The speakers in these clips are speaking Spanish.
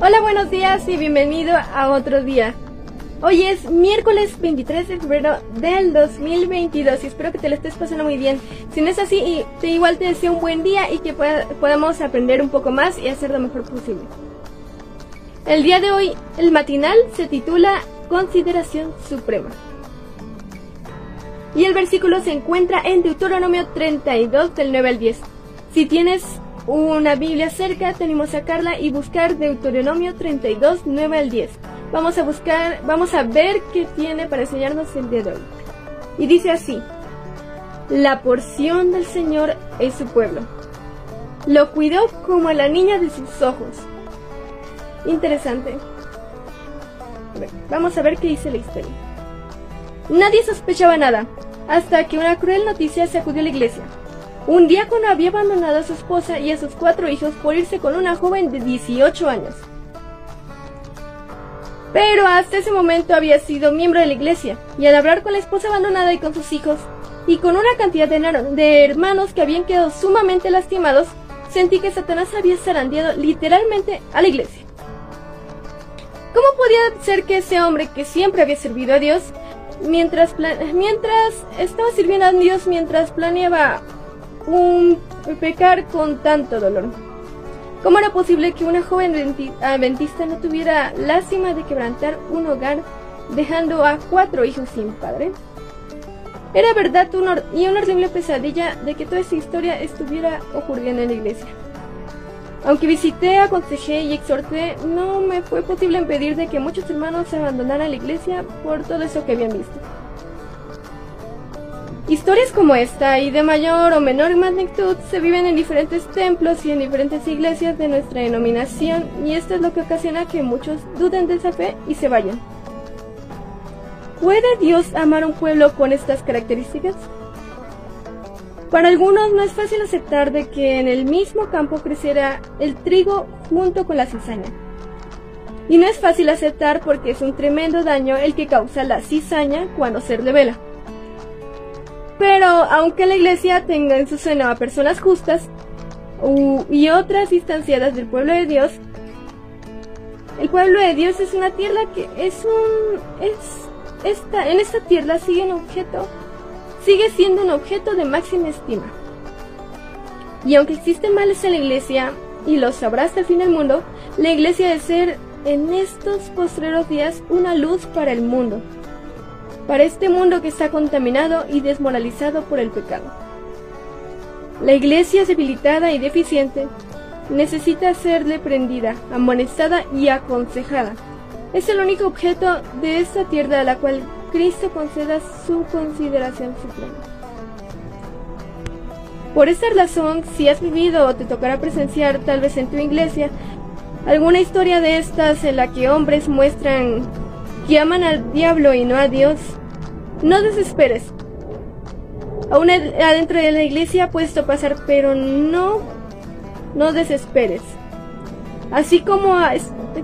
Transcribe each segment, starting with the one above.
Hola, buenos días y bienvenido a otro día. Hoy es miércoles 23 de febrero del 2022 y espero que te lo estés pasando muy bien. Si no es así, te, igual te deseo un buen día y que podamos aprender un poco más y hacer lo mejor posible. El día de hoy, el matinal se titula Consideración Suprema. Y el versículo se encuentra en Deuteronomio 32 del 9 al 10. Si tienes una Biblia cerca, tenemos a sacarla y buscar Deuteronomio 32, 9 al 10. Vamos a buscar, vamos a ver qué tiene para enseñarnos el día de hoy. Y dice así, la porción del Señor es su pueblo. Lo cuidó como a la niña de sus ojos. Interesante. vamos a ver qué dice la historia. Nadie sospechaba nada, hasta que una cruel noticia sacudió la iglesia. Un diácono había abandonado a su esposa y a sus cuatro hijos por irse con una joven de 18 años. Pero hasta ese momento había sido miembro de la iglesia, y al hablar con la esposa abandonada y con sus hijos, y con una cantidad de, hermanos que habían quedado sumamente lastimados, sentí que Satanás había zarandeado literalmente a la iglesia. ¿Cómo podía ser que ese hombre que siempre había servido a Dios, mientras, mientras estaba sirviendo a Dios, mientras planeaba un pecar con tanto dolor. ¿Cómo era posible que una joven adventista no tuviera lástima de quebrantar un hogar dejando a cuatro hijos sin padre? Era verdad y una horrible pesadilla de que toda esa historia estuviera ocurriendo en la iglesia. Aunque visité, aconsejé y exhorté, no me fue posible impedir de que muchos hermanos abandonaran la iglesia por todo eso que habían visto. Historias como esta y de mayor o menor magnitud se viven en diferentes templos y en diferentes iglesias de nuestra denominación y esto es lo que ocasiona que muchos duden de esa fe y se vayan. ¿Puede Dios amar a un pueblo con estas características? Para algunos no es fácil aceptar de que en el mismo campo creciera el trigo junto con la cizaña. Y no es fácil aceptar porque es un tremendo daño el que causa la cizaña cuando se revela. Pero aunque la iglesia tenga en su seno a personas justas y otras distanciadas del pueblo de Dios, el pueblo de Dios es una tierra que es un es esta en esta tierra sigue un objeto sigue siendo un objeto de máxima estima. Y aunque existen males en la iglesia y los sabrá hasta el fin del mundo, la iglesia debe ser en estos postreros días una luz para el mundo para este mundo que está contaminado y desmoralizado por el pecado. La iglesia debilitada y deficiente necesita ser reprendida, amonestada y aconsejada. Es el único objeto de esta tierra a la cual Cristo conceda su consideración suprema. Por esta razón, si has vivido o te tocará presenciar tal vez en tu iglesia alguna historia de estas en la que hombres muestran que aman al diablo y no a Dios, no desesperes. Aún adentro de la iglesia puedes pasar, pero no, no desesperes. Así como,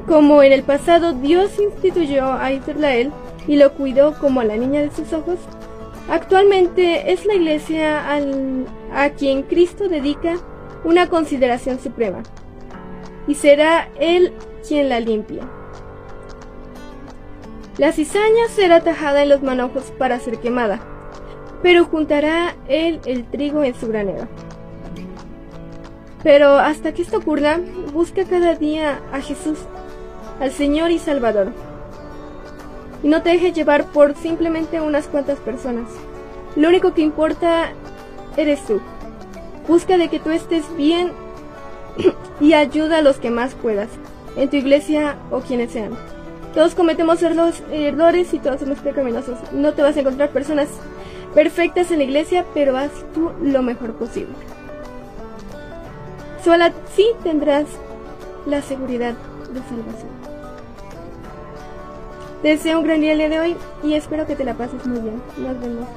como en el pasado Dios instituyó a Israel y lo cuidó como a la niña de sus ojos, actualmente es la iglesia a quien Cristo dedica una consideración suprema. Y será Él quien la limpia. La cizaña será tajada en los manojos para ser quemada, pero juntará él el trigo en su granero. Pero hasta que esto ocurra, busca cada día a Jesús, al Señor y Salvador. Y no te dejes llevar por simplemente unas cuantas personas. Lo único que importa eres tú. Busca de que tú estés bien y ayuda a los que más puedas, en tu iglesia o quienes sean. Todos cometemos errores y todos somos pecaminosos. No te vas a encontrar personas perfectas en la iglesia, pero haz tú lo mejor posible. Solo así tendrás la seguridad de salvación. Te deseo un gran día el día de hoy y espero que te la pases muy bien. Nos vemos.